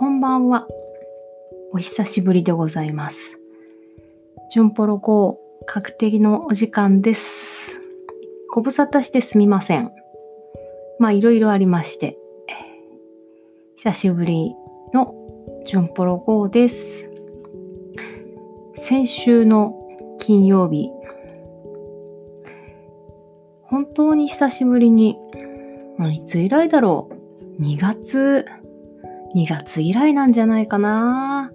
こんばんは。お久しぶりでございます。ジュンポロ号確定のお時間です。ご無沙汰してすみません。まあいろいろありまして、久しぶりのジュンポロ号です。先週の金曜日、本当に久しぶりに、いつ以来だろう ?2 月、2月以来なんじゃないかな。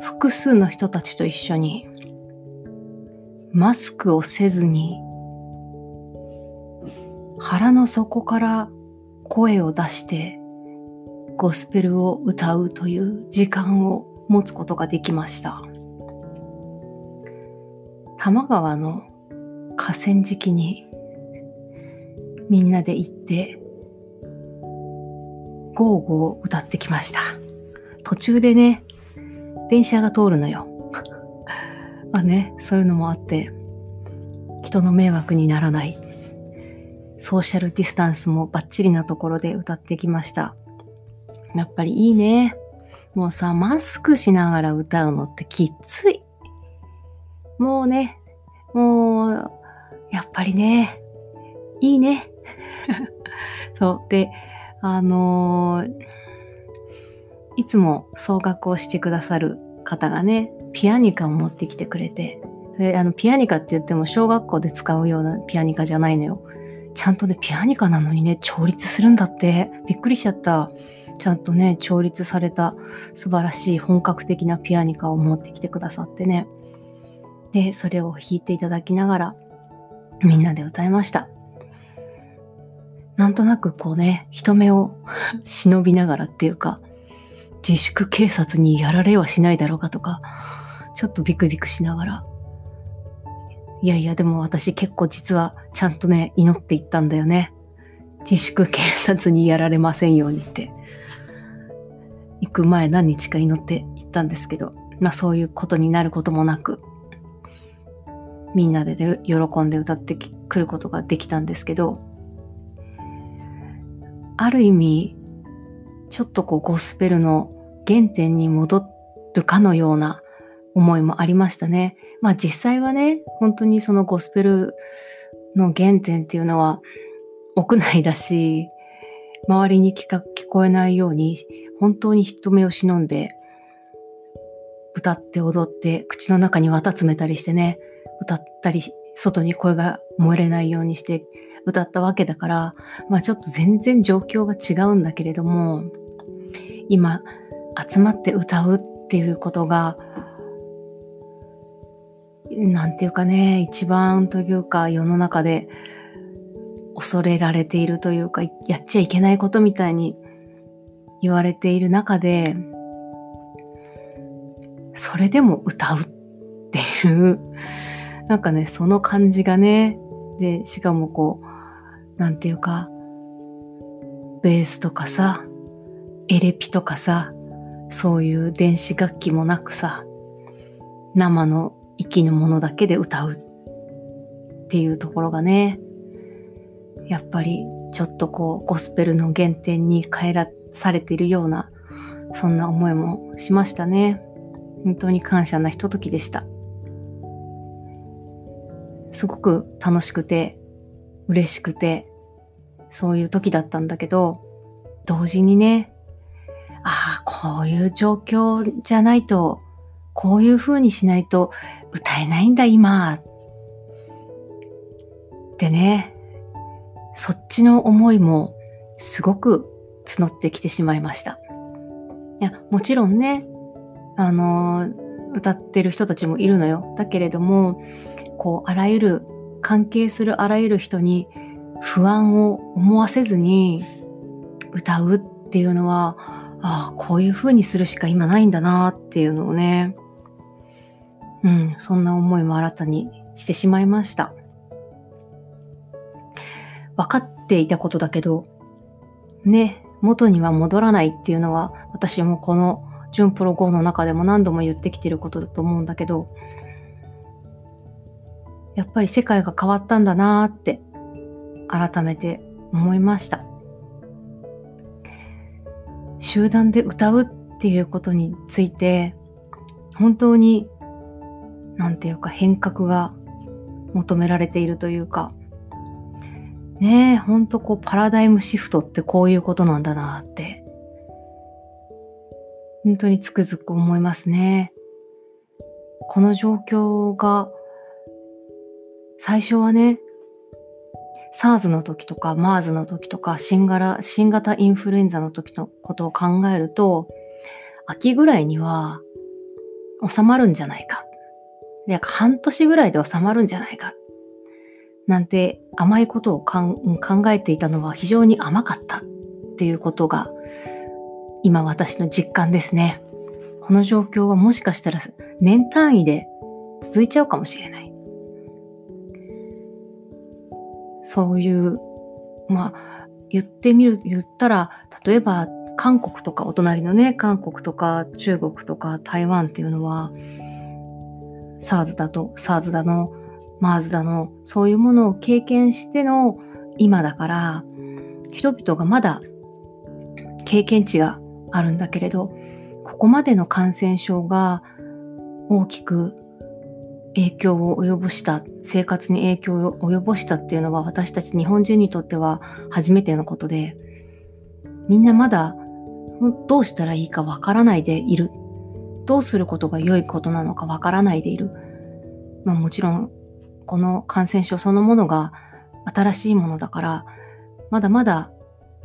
複数の人たちと一緒にマスクをせずに腹の底から声を出してゴスペルを歌うという時間を持つことができました。多摩川の河川敷にみんなで行ってゴーゴー歌ってきました。途中でね、電車が通るのよ。まあね、そういうのもあって、人の迷惑にならない、ソーシャルディスタンスもバッチリなところで歌ってきました。やっぱりいいね。もうさ、マスクしながら歌うのってきっつい。もうね、もう、やっぱりね、いいね。そう。で、あのいつも総額をしてくださる方がね、ピアニカを持ってきてくれて、あのピアニカって言っても小学校で使うようなピアニカじゃないのよ。ちゃんとね、ピアニカなのにね、調律するんだって。びっくりしちゃった。ちゃんとね、調律された素晴らしい本格的なピアニカを持ってきてくださってね。で、それを弾いていただきながら、みんなで歌いました。なんとなくこうね、人目を忍びながらっていうか、自粛警察にやられはしないだろうかとか、ちょっとビクビクしながら。いやいや、でも私結構実はちゃんとね、祈っていったんだよね。自粛警察にやられませんようにって。行く前何日か祈って行ったんですけど、まあそういうことになることもなく、みんなで喜んで歌ってくることができたんですけど、ある意味、ちょっとこうゴスペルの原点に戻るかのような思いもありましたね。まあ実際はね、本当にそのゴスペルの原点っていうのは屋内だし、周りに聞か聞こえないように本当に人目を忍んで歌って踊って口の中に綿詰めたりしてね、歌ったり外に声が漏れないようにして歌ったわけだから、まあちょっと全然状況は違うんだけれども、今集まって歌うっていうことが、なんていうかね、一番というか世の中で恐れられているというか、やっちゃいけないことみたいに言われている中で、それでも歌うっていう、なんかね、その感じがね、で、しかもこう、なんていうか、ベースとかさ、エレピとかさ、そういう電子楽器もなくさ、生の息のものだけで歌うっていうところがね、やっぱりちょっとこう、ゴスペルの原点に変えらされているような、そんな思いもしましたね。本当に感謝なひとときでした。すごく楽しくて、嬉しくて、そういう時だったんだけど、同時にね、ああ、こういう状況じゃないと、こういう風にしないと歌えないんだ、今。ってね、そっちの思いもすごく募ってきてしまいました。いや、もちろんね、あの、歌ってる人たちもいるのよ。だけれども、こう、あらゆる、関係するあらゆる人に不安を思わせずに歌うっていうのは、ああ、こういう風にするしか今ないんだなっていうのをね、うん、そんな思いも新たにしてしまいました。分かっていたことだけど、ね、元には戻らないっていうのは、私もこの純プロ5の中でも何度も言ってきてることだと思うんだけど、やっぱり世界が変わったんだなーって改めて思いました。集団で歌うっていうことについて本当に何て言うか変革が求められているというかねえほんとこうパラダイムシフトってこういうことなんだなって本当につくづく思いますね。この状況が最初はね SARS の時とか MERS の時とか新型新型インフルエンザの時のことを考えると秋ぐらいには収まるんじゃないか。で、半年ぐらいで収まるんじゃないか。なんて甘いことを考えていたのは非常に甘かったっていうことが今私の実感ですね。この状況はもしかしたら年単位で続いちゃうかもしれない。そういう、まあ、言ってみる、言ったら、例えば韓国とかお隣のね、韓国とか中国とか台湾っていうのは、SARS だと、SARS だの、MERS だの、そういうものを経験しての今だから、人々がまだ経験値があるんだけれど、ここまでの感染症が大きく影響を及ぼした、生活に影響を及ぼしたっていうのは私たち日本人にとっては初めてのことで、みんなまだどうしたらいいかわからないでいる。どうすることが良いことなのかわからないでいる。まあもちろん、この感染症そのものが新しいものだから、まだまだ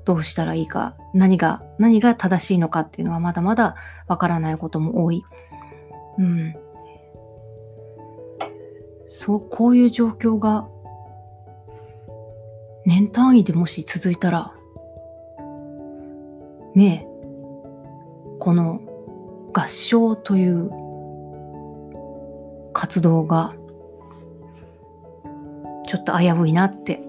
どうしたらいいか、何が、何が正しいのかっていうのはまだまだわからないことも多い。うん。そう、こういう状況が年単位でもし続いたら、ねえ、この合唱という活動がちょっと危ういなって。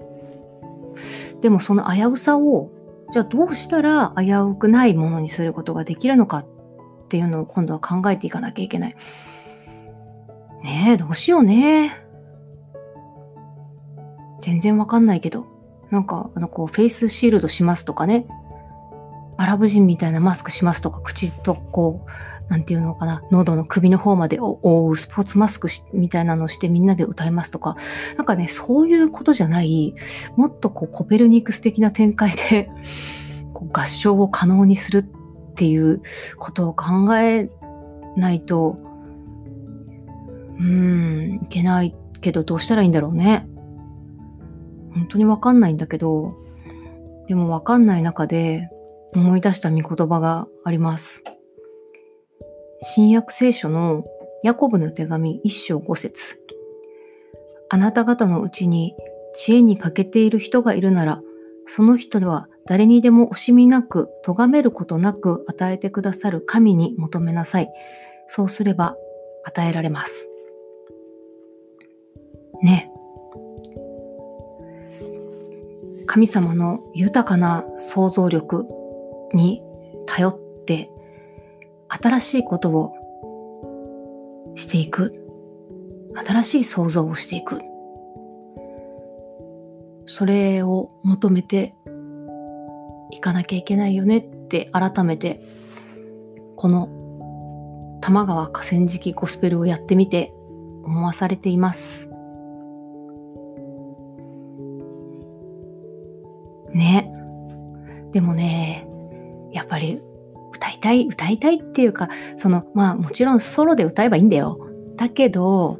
でもその危うさをじゃあどうしたら危うくないものにすることができるのかっていうのを今度は考えていかなきゃいけない。ねえ、どうしようね。全然わかんないけど。なんか、あの、こう、フェイスシールドしますとかね。アラブ人みたいなマスクしますとか、口とこう、なんていうのかな、喉の首の方まで覆うスポーツマスクみたいなのをしてみんなで歌いますとか、なんかね、そういうことじゃない、もっとこうコペルニクス的な展開で こう合唱を可能にするっていうことを考えないと、うーん、いけないけどどうしたらいいんだろうね。本当にわかんないんだけど、でもわかんない中で、思い出した御言葉があります。新約聖書のヤコブの手紙一章五節あなた方のうちに知恵に欠けている人がいるなら、その人は誰にでも惜しみなく、咎めることなく与えてくださる神に求めなさい。そうすれば与えられます。ね。神様の豊かな想像力に頼って新しいことをしていく。新しい想像をしていく。それを求めていかなきゃいけないよねって改めてこの玉川河川敷ゴスペルをやってみて思わされています。でもね、やっぱり歌いたい、歌いたいっていうか、その、まあもちろんソロで歌えばいいんだよ。だけど、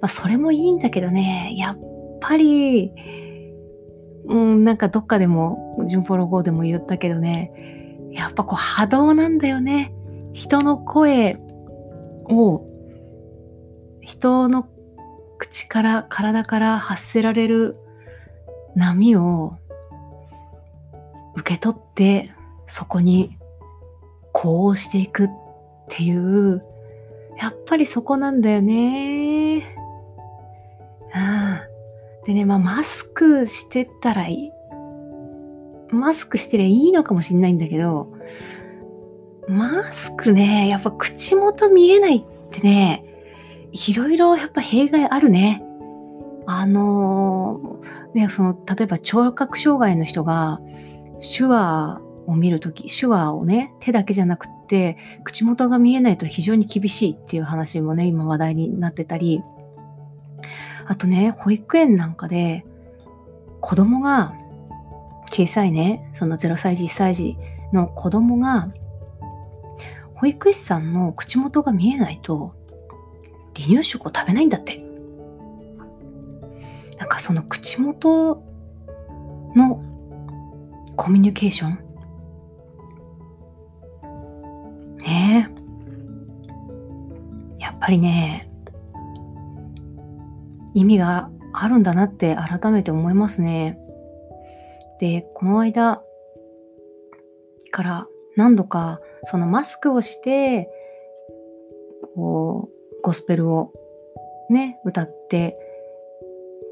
まあそれもいいんだけどね、やっぱり、うん、なんかどっかでも、ジュンポロ号でも言ったけどね、やっぱこう波動なんだよね。人の声を、人の口から、体から発せられる波を受け取ってそこにこうしていくっていう、やっぱりそこなんだよね。うん。でね、まあマスクしてたらいい。マスクしてりゃいいのかもしんないんだけど、マスクね、やっぱ口元見えないってね、いろいろやっぱ弊害あるね。あのー、ね、その、例えば聴覚障害の人が手話を見るとき、手話をね、手だけじゃなくって、口元が見えないと非常に厳しいっていう話もね、今話題になってたり、あとね、保育園なんかで、子供が、小さいね、その0歳児、1歳児の子供が、保育士さんの口元が見えないと、離乳食を食べないんだって。なんかその口元のコミュニケーション？ねえ。やっぱりね、意味があるんだなって改めて思いますね。で、この間から何度かそのマスクをして、こう、ゴスペルをね、歌って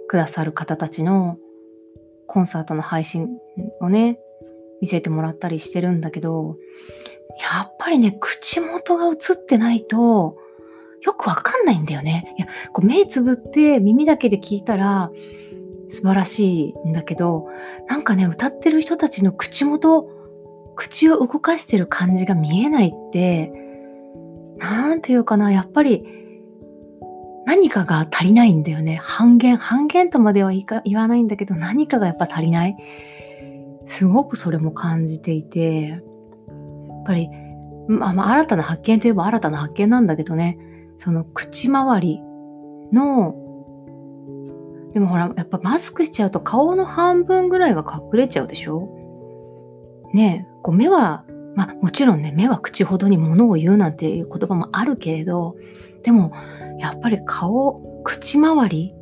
くださる方たちのコンサートの配信をね、見せてもらったりしてるんだけど、やっぱりね、口元が映ってないと、よくわかんないんだよね。いや、こう目つぶって耳だけで聞いたら素晴らしいんだけど、なんかね、歌ってる人たちの口元、口を動かしてる感じが見えないって、なんていうかな、やっぱり何かが足りないんだよね。半減、半減とまでは言わないんだけど、何かがやっぱ足りない。すごくそれも感じていて、やっぱり、まあ、新たな発見といえば新たな発見なんだけどね、その口周りの、でもほら、やっぱマスクしちゃうと顔の半分ぐらいが隠れちゃうでしょねえ、こう目は、まあもちろんね、目は口ほどに物を言うなんていう言葉もあるけれど、でもやっぱり顔、口周り、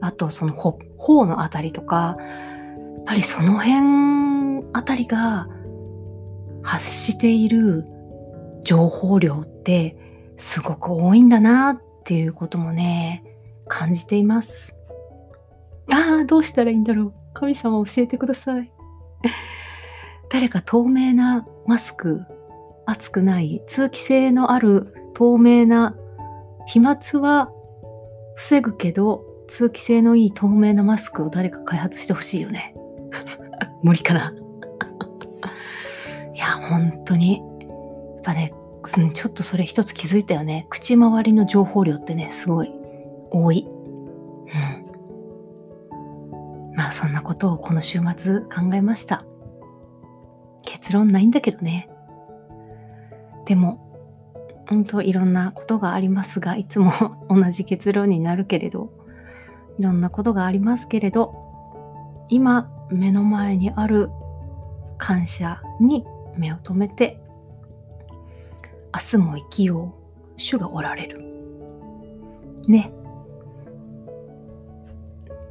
あとその頬のあたりとか、やっぱりその辺あたりが発している情報量ってすごく多いんだなっていうこともね、感じています。ああ、どうしたらいいんだろう。神様教えてください。誰か透明なマスク、熱くない、通気性のある透明な飛沫は防ぐけど、通気性のいい透明なマスクを誰か開発してほしいよね。無理かな。いや、本当に。やっぱね、ちょっとそれ一つ気づいたよね。口周りの情報量ってね、すごい多い。うん。まあそんなことをこの週末考えました。結論ないんだけどね。でも、本当いろんなことがありますが、いつも 同じ結論になるけれど、いろんなことがありますけれど、今目の前にある感謝に目を留めて明日も生きよう主がおられる。ね。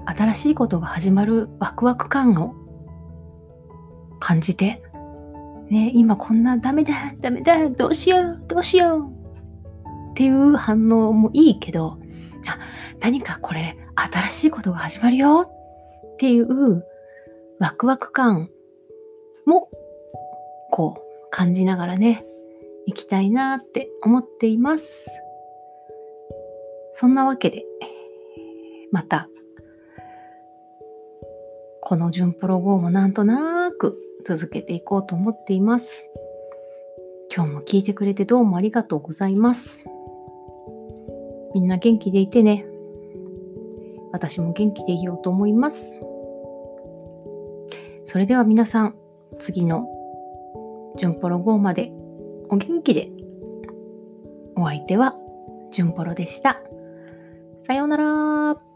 新しいことが始まるワクワク感を感じてね今こんなダメだダメだどうしようどうしようっていう反応もいいけどあ何かこれ新しいことが始まるよっていうワクワク感もこう感じながらねいきたいなって思っています。そんなわけで、また、この純プロ号もなんとなく続けていこうと思っています。今日も聞いてくれてどうもありがとうございます。みんな元気でいてね。私も元気でいようと思います。それでは皆さん、次の順ポロ号までお元気で。お相手は、じゅんぽろでした。さようなら。